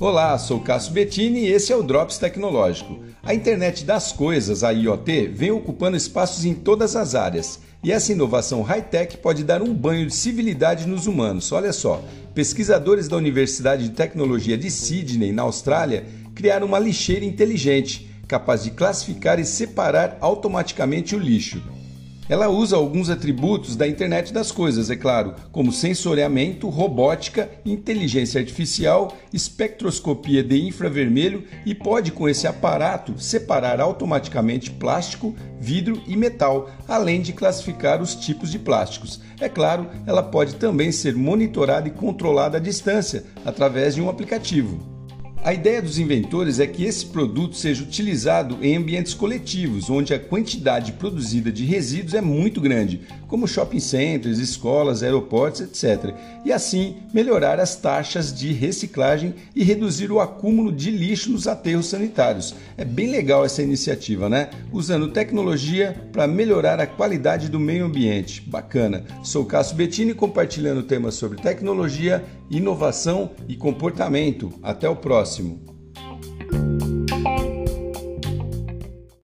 Olá, sou Cássio Bettini e esse é o Drops Tecnológico. A internet das coisas, a IoT, vem ocupando espaços em todas as áreas. E essa inovação high-tech pode dar um banho de civilidade nos humanos. Olha só, pesquisadores da Universidade de Tecnologia de Sydney, na Austrália, criaram uma lixeira inteligente, capaz de classificar e separar automaticamente o lixo. Ela usa alguns atributos da internet das coisas, é claro, como sensoriamento, robótica, inteligência artificial, espectroscopia de infravermelho e pode, com esse aparato, separar automaticamente plástico, vidro e metal, além de classificar os tipos de plásticos. É claro, ela pode também ser monitorada e controlada à distância através de um aplicativo. A ideia dos inventores é que esse produto seja utilizado em ambientes coletivos, onde a quantidade produzida de resíduos é muito grande, como shopping centers, escolas, aeroportos, etc. E assim melhorar as taxas de reciclagem e reduzir o acúmulo de lixo nos aterros sanitários. É bem legal essa iniciativa, né? Usando tecnologia para melhorar a qualidade do meio ambiente. Bacana. Sou Cássio Bettini compartilhando temas sobre tecnologia, inovação e comportamento. Até o próximo próximo.